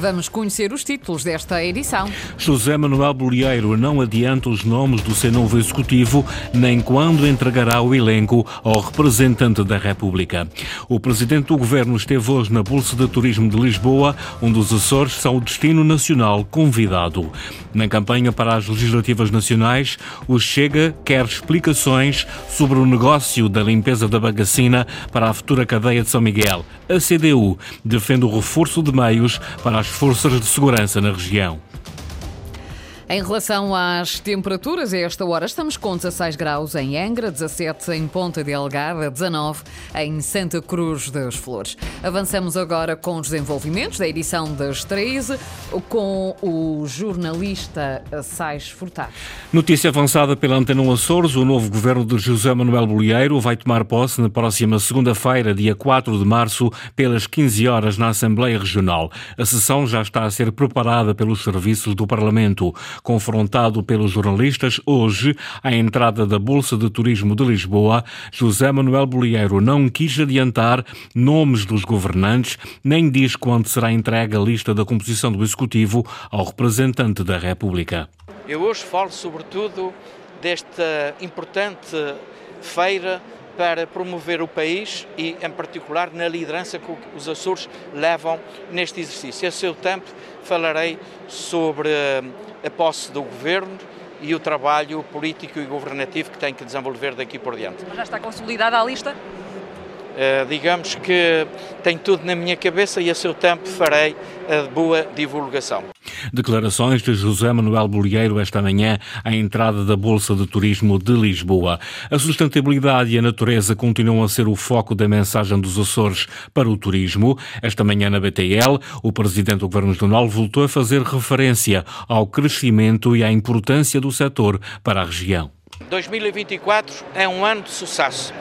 Vamos conhecer os títulos desta edição. José Manuel Bolieiro não adianta os nomes do seu novo executivo, nem quando entregará o elenco ao representante da República. O presidente do governo esteve hoje na Bolsa de Turismo de Lisboa, onde os Açores são o destino nacional convidado. Na campanha para as legislativas nacionais, o Chega quer explicações sobre o negócio da limpeza da bagacina para a futura cadeia de São Miguel. A CDU defende o reforço de meios para as forças de segurança na região. Em relação às temperaturas, a esta hora estamos com 16 graus em Angra, 17 em Ponta de Algarve, 19 em Santa Cruz das Flores. Avançamos agora com os desenvolvimentos da edição das 13 com o jornalista Sais Furtado. Notícia avançada pela Antena Açores, o novo governo de José Manuel Bolieiro vai tomar posse na próxima segunda-feira, dia 4 de março, pelas 15 horas na Assembleia Regional. A sessão já está a ser preparada pelos serviços do Parlamento. Confrontado pelos jornalistas hoje à entrada da Bolsa de Turismo de Lisboa, José Manuel Bolieiro não quis adiantar nomes dos governantes, nem diz quando será entregue a lista da composição do Executivo ao representante da República. Eu hoje falo sobretudo desta importante feira para promover o país e, em particular, na liderança que os Açores levam neste exercício. A seu tempo falarei sobre a posse do governo e o trabalho político e governativo que tem que desenvolver daqui por diante. Já está consolidada a lista? Uh, digamos que tem tudo na minha cabeça e a seu tempo farei a boa divulgação. Declarações de José Manuel Bolieiro esta manhã à entrada da Bolsa de Turismo de Lisboa. A sustentabilidade e a natureza continuam a ser o foco da mensagem dos Açores para o turismo. Esta manhã na BTL, o presidente do Governo Regional voltou a fazer referência ao crescimento e à importância do setor para a região. 2024 é um ano de sucesso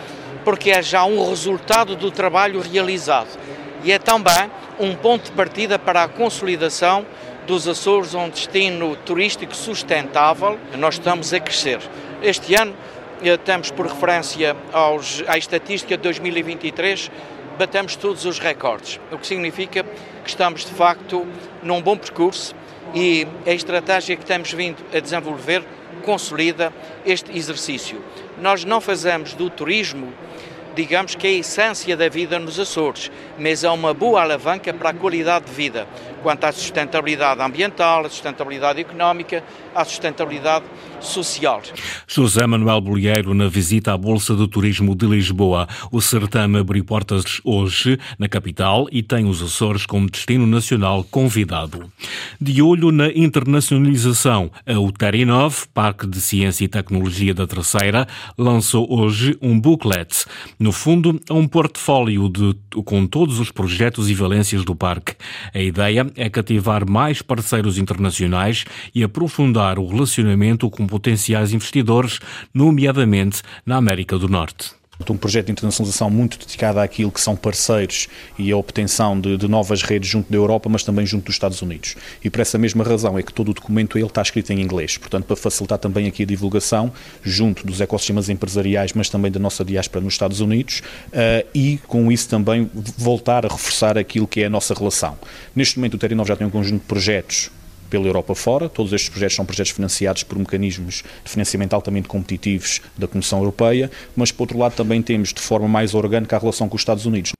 porque é já um resultado do trabalho realizado e é também um ponto de partida para a consolidação dos Açores um destino turístico sustentável. Nós estamos a crescer. Este ano eh, temos por referência aos, à estatística de 2023, batemos todos os recordes, o que significa que estamos de facto num bom percurso e a estratégia que temos vindo a desenvolver consolida este exercício. Nós não fazemos do turismo digamos que é a essência da vida nos Açores, mas é uma boa alavanca para a qualidade de vida, quanto à sustentabilidade ambiental, à sustentabilidade económica, à sustentabilidade social. José Manuel Bolieiro na visita à Bolsa de Turismo de Lisboa. O certame abriu portas hoje na capital e tem os Açores como destino nacional convidado. De olho na internacionalização, a Utarinov, Parque de Ciência e Tecnologia da Terceira, lançou hoje um booklet. No fundo, é um portfólio de, com todos os projetos e valências do parque. A ideia é cativar mais parceiros internacionais e aprofundar o relacionamento com potenciais investidores, nomeadamente na América do Norte um projeto de internacionalização muito dedicado àquilo que são parceiros e a obtenção de, de, novas redes junto da Europa, mas também junto dos Estados Unidos. E por essa mesma razão é que todo o documento ele está escrito em inglês, portanto para facilitar também aqui a divulgação junto dos ecossistemas empresariais, mas também da nossa diáspora nos Estados Unidos uh, e com isso também voltar a reforçar aquilo que é a nossa relação. Neste momento o Terinov já tem um conjunto de projetos pela Europa fora. Todos estes projetos são projetos financiados por mecanismos de financiamento altamente competitivos da Comissão Europeia, mas por outro lado também temos de forma mais orgânica a relação com os Estados Unidos.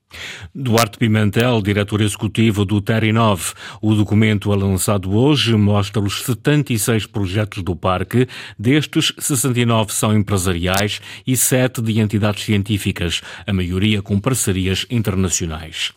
Duarte Pimentel, diretor executivo do Terinov. O documento lançado hoje mostra os 76 projetos do parque. Destes, 69 são empresariais e 7 de entidades científicas, a maioria com parcerias internacionais.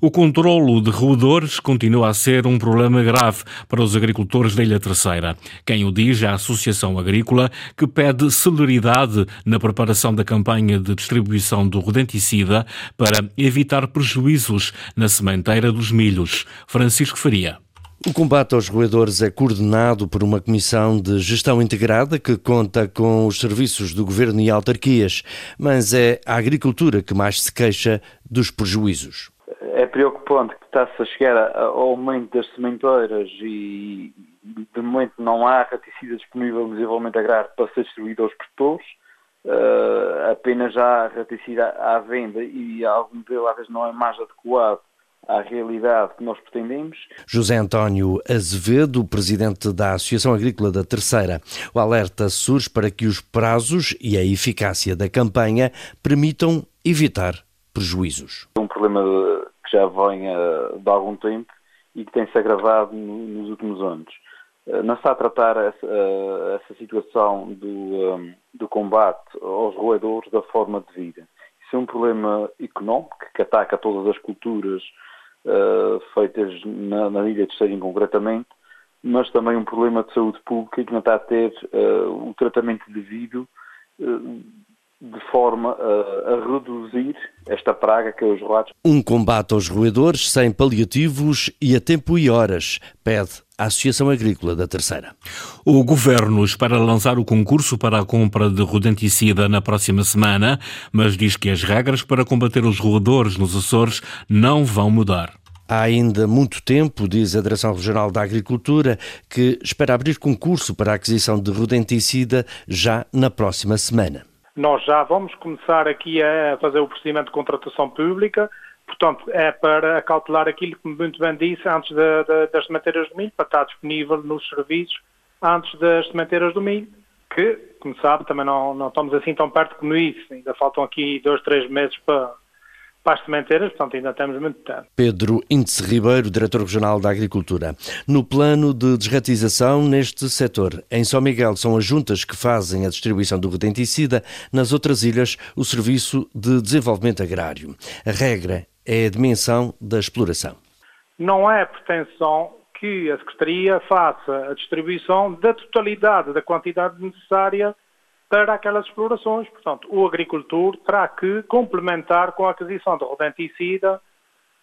O controlo de roedores continua a ser um problema grave para os agricultores da Ilha Terceira. Quem o diz é a Associação Agrícola, que pede celeridade na preparação da campanha de distribuição do rodenticida para evitar prejuízos na sementeira dos milhos. Francisco Faria. O combate aos roedores é coordenado por uma comissão de gestão integrada que conta com os serviços do governo e autarquias, mas é a agricultura que mais se queixa dos prejuízos. É preocupante que está-se a chegar ao aumento das sementeiras e de momento não há raticida disponível no desenvolvimento agrário para ser distribuído aos produtores uh, apenas já reticida à venda e algum modelo às vezes não é mais adequado à realidade que nós pretendemos. José António Azevedo, presidente da Associação Agrícola da Terceira. O alerta surge para que os prazos e a eficácia da campanha permitam evitar prejuízos. É um problema que já vem uh, de algum tempo e que tem-se agravado nos últimos anos. Uh, não está a tratar essa, uh, essa situação do, um, do combate aos roedores da forma devida. Isso é um problema económico que ataca todas as culturas uh, feitas na, na Ilha de Seirim concretamente, mas também um problema de saúde pública que não está a ter uh, o tratamento devido uh, de forma a, a, reduzir esta praga que é os ratos. Um combate aos roedores sem paliativos e a tempo e horas, pede a Associação Agrícola da Terceira. O Governo espera lançar o concurso para a compra de rodenticida na próxima semana, mas diz que as regras para combater os roedores nos Açores não vão mudar. Há ainda muito tempo, diz a Direção Regional da Agricultura, que espera abrir concurso para a aquisição de rodenticida já na próxima semana. Nós já vamos começar aqui a fazer o procedimento de contratação pública, portanto, é para acautelar aquilo que muito bem disse antes de, de, das sementeiras do milho, para estar disponível nos serviços antes das sementeiras do milho, que, como sabe, também não, não estamos assim tão perto como isso, ainda faltam aqui dois, três meses para, para as sementeiras, portanto ainda temos muito tempo. Pedro Índice Ribeiro, Diretor Regional da Agricultura. No plano de desratização neste setor, em São Miguel são as juntas que fazem a distribuição do redenticida, nas outras ilhas o Serviço de Desenvolvimento Agrário. A regra é a dimensão da exploração. Não é pretensão que a Secretaria faça a distribuição da totalidade da quantidade necessária para aquelas explorações. Portanto, o agricultor terá que complementar com a aquisição de rodenticida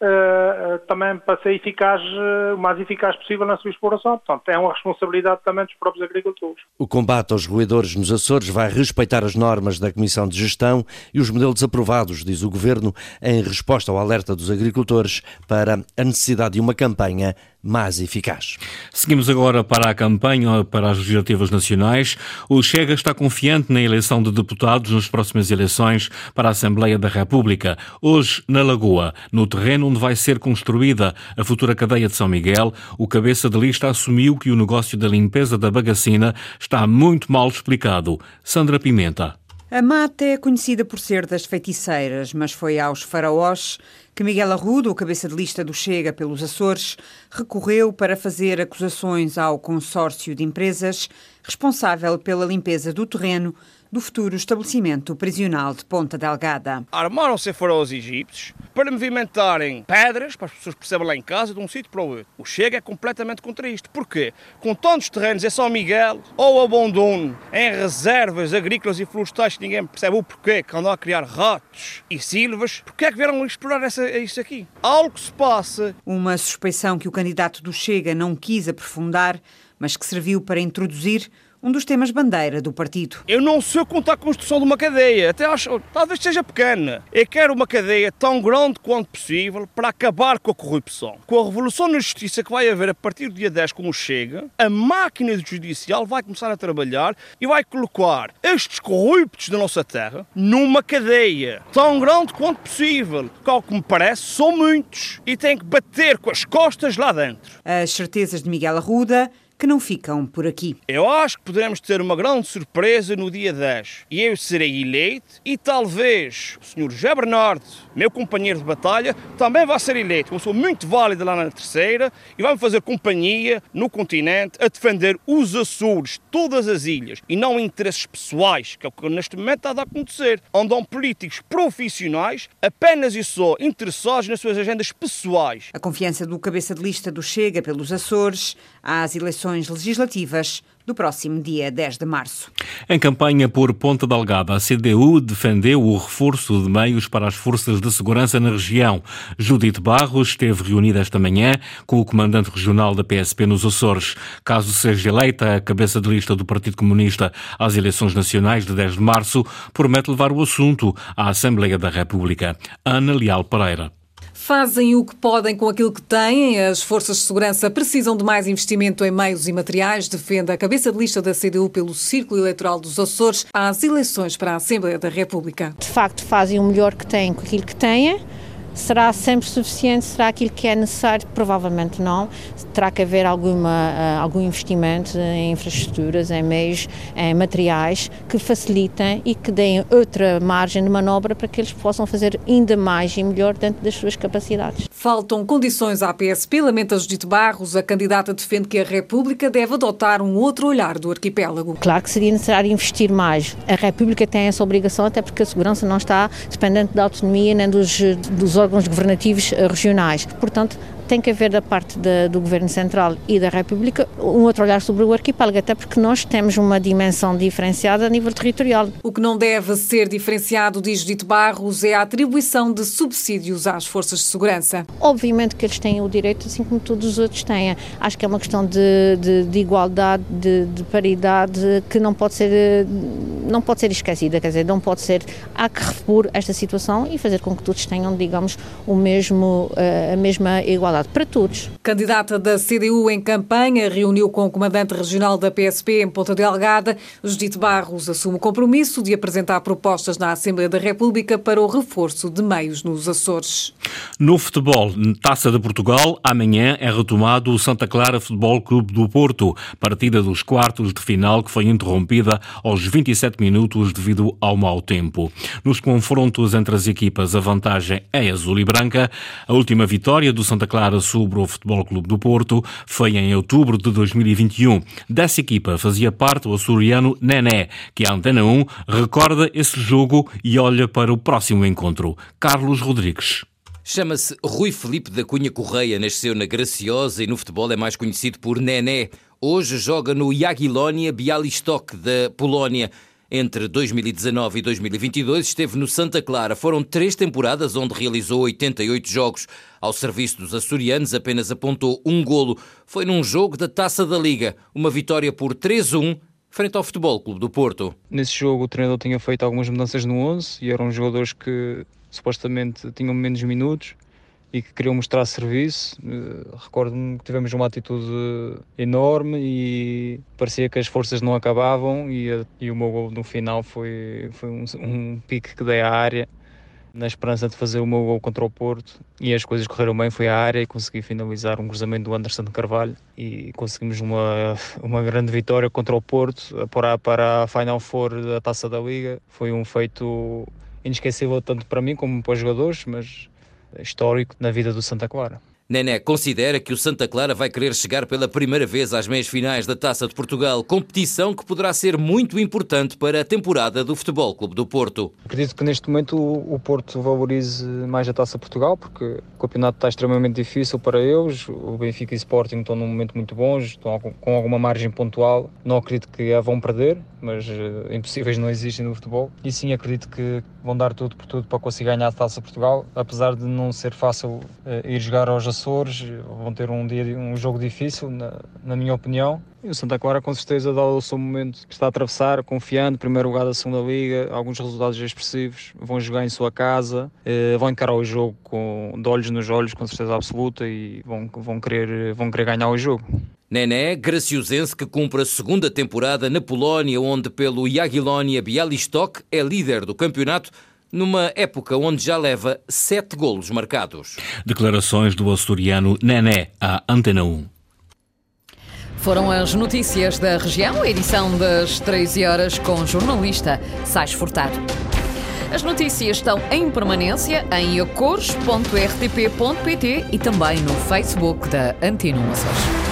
uh, também para ser eficaz, uh, o mais eficaz possível na sua exploração. Portanto, é uma responsabilidade também dos próprios agricultores. O combate aos roedores nos Açores vai respeitar as normas da Comissão de Gestão e os modelos aprovados, diz o Governo, em resposta ao alerta dos agricultores para a necessidade de uma campanha mais eficaz. Seguimos agora para a campanha para as legislativas nacionais. O Chega está confiante na eleição de deputados nas próximas eleições para a Assembleia da República. Hoje, na Lagoa, no terreno onde vai ser construída a futura cadeia de São Miguel, o cabeça de lista assumiu que o negócio da limpeza da bagacina está muito mal explicado. Sandra Pimenta. A mata é conhecida por ser das feiticeiras, mas foi aos faraós que Miguel Arrudo, o cabeça de lista do Chega pelos Açores, recorreu para fazer acusações ao consórcio de empresas responsável pela limpeza do terreno do futuro estabelecimento prisional de Ponta Delgada. Armaram-se faraós egípcios para movimentarem pedras, para as pessoas percebam lá em casa, de um sítio para o outro. O Chega é completamente contra isto. Porquê? Com tantos terrenos em São Miguel, ou abandono em reservas agrícolas e florestais que ninguém percebe o porquê, que andam a criar ratos e silvas, porquê é que vieram explorar essa, isso aqui? Algo se passa. Uma suspeição que o candidato do Chega não quis aprofundar, mas que serviu para introduzir um dos temas bandeira do partido. Eu não sei contar a construção de uma cadeia, até acho, talvez seja pequena. Eu quero uma cadeia tão grande quanto possível para acabar com a corrupção. Com a revolução na justiça que vai haver a partir do dia 10, como chega, a máquina judicial vai começar a trabalhar e vai colocar estes corruptos da nossa terra numa cadeia tão grande quanto possível. Que, ao que me parece, são muitos e tem que bater com as costas lá dentro. As certezas de Miguel Arruda que não ficam por aqui. Eu acho que poderemos ter uma grande surpresa no dia 10. E eu serei eleito e talvez o Sr. José Bernardo, meu companheiro de batalha, também vai ser eleito. Eu sou muito válido lá na terceira e vai-me fazer companhia no continente a defender os Açores, todas as ilhas, e não interesses pessoais, que é o que neste momento está a acontecer. Andam políticos profissionais apenas e só interessados nas suas agendas pessoais. A confiança do cabeça de lista do Chega pelos Açores às eleições eleições legislativas do próximo dia 10 de março. Em campanha por Ponta Delgada, a CDU defendeu o reforço de meios para as forças de segurança na região. Judite Barros esteve reunida esta manhã com o comandante regional da PSP nos Açores. Caso seja eleita a cabeça de lista do Partido Comunista às eleições nacionais de 10 de março, promete levar o assunto à Assembleia da República. Ana Leal Pereira. Fazem o que podem com aquilo que têm. As forças de segurança precisam de mais investimento em meios e materiais, defende a cabeça de lista da CDU pelo Círculo Eleitoral dos Açores às eleições para a Assembleia da República. De facto, fazem o melhor que têm com aquilo que têm Será sempre suficiente? Será aquilo que é necessário? Provavelmente não. Terá que haver alguma, uh, algum investimento em infraestruturas, em meios, em materiais que facilitem e que deem outra margem de manobra para que eles possam fazer ainda mais e melhor dentro das suas capacidades. Faltam condições à PSP, lamenta Judite Barros. A candidata defende que a República deve adotar um outro olhar do arquipélago. Claro que seria necessário investir mais. A República tem essa obrigação, até porque a segurança não está dependente da autonomia nem dos, dos órgãos governativos eh, regionais. Portanto, tem que haver da parte da, do Governo Central e da República um outro olhar sobre o arquipélago, até porque nós temos uma dimensão diferenciada a nível territorial. O que não deve ser diferenciado, diz Dito Barros, é a atribuição de subsídios às forças de segurança. Obviamente que eles têm o direito, assim como todos os outros têm. Acho que é uma questão de, de, de igualdade, de, de, paridade, que não pode ser não pode ser esquecida, quer dizer, não pode ser. Há que repor esta situação e fazer com que todos tenham, digamos, o mesmo, eh, a mesma igualdade para todos. Candidata da CDU em campanha, reuniu com o comandante regional da PSP em Ponta Delgada. Judite Barros assume o compromisso de apresentar propostas na Assembleia da República para o reforço de meios nos Açores. No futebol, Taça de Portugal, amanhã é retomado o Santa Clara Futebol Clube do Porto, partida dos quartos de final que foi interrompida aos 27 minutos devido ao mau tempo. Nos confrontos entre as equipas, a vantagem é azul e branca. A última vitória do Santa Clara sobre o Futebol Clube do Porto foi em outubro de 2021. Dessa equipa fazia parte o açoriano Nené, que a Antena 1 recorda esse jogo e olha para o próximo encontro. Carlos Rodrigues. Chama-se Rui Felipe da Cunha Correia, nasceu na Graciosa e no futebol é mais conhecido por Nené. Hoje joga no Jagiellonia Bialystok da Polónia. Entre 2019 e 2022 esteve no Santa Clara. Foram três temporadas onde realizou 88 jogos. Ao serviço dos açorianos apenas apontou um golo. Foi num jogo da Taça da Liga. Uma vitória por 3-1 frente ao Futebol Clube do Porto. Nesse jogo o treinador tinha feito algumas mudanças no 11 e eram jogadores que supostamente tinham menos minutos e que queriam mostrar serviço. Uh, Recordo-me que tivemos uma atitude enorme e parecia que as forças não acabavam e, e o meu gol no final foi, foi um, um, pique que dei à área na esperança de fazer o meu gol contra o Porto e as coisas correram bem, foi à área e consegui finalizar um cruzamento do Anderson de Carvalho e conseguimos uma, uma grande vitória contra o Porto para, para a Final Four da Taça da Liga. Foi um feito inesquecível tanto para mim como para os jogadores, mas histórico na vida do Santa Clara. Nené considera que o Santa Clara vai querer chegar pela primeira vez às meias finais da Taça de Portugal, competição que poderá ser muito importante para a temporada do Futebol Clube do Porto. Acredito que neste momento o Porto valorize mais a Taça Portugal, porque o campeonato está extremamente difícil para eles. O Benfica e o Sporting estão num momento muito bom, estão com alguma margem pontual. Não acredito que a vão perder, mas uh, impossíveis não existem no futebol. E sim, acredito que vão dar tudo por tudo para conseguir ganhar a Taça Portugal, apesar de não ser fácil uh, ir jogar aos Açores, vão ter um, dia, um jogo difícil, na, na minha opinião. E o Santa Clara, com certeza, dá o seu momento que está a atravessar, confiando, primeiro lugar da segunda Liga, alguns resultados expressivos, vão jogar em sua casa, eh, vão encarar o jogo com, de olhos nos olhos, com certeza absoluta, e vão, vão, querer, vão querer ganhar o jogo. Nené, graciosense que cumpre a segunda temporada na Polónia, onde pelo Jagiellonia Bialystok é líder do campeonato, numa época onde já leva sete golos marcados. Declarações do açoriano Nené à Antena 1. Foram as notícias da região, edição das 13 horas com o jornalista Sais Furtado. As notícias estão em permanência em acores.rtp.pt e também no Facebook da Antena Açores.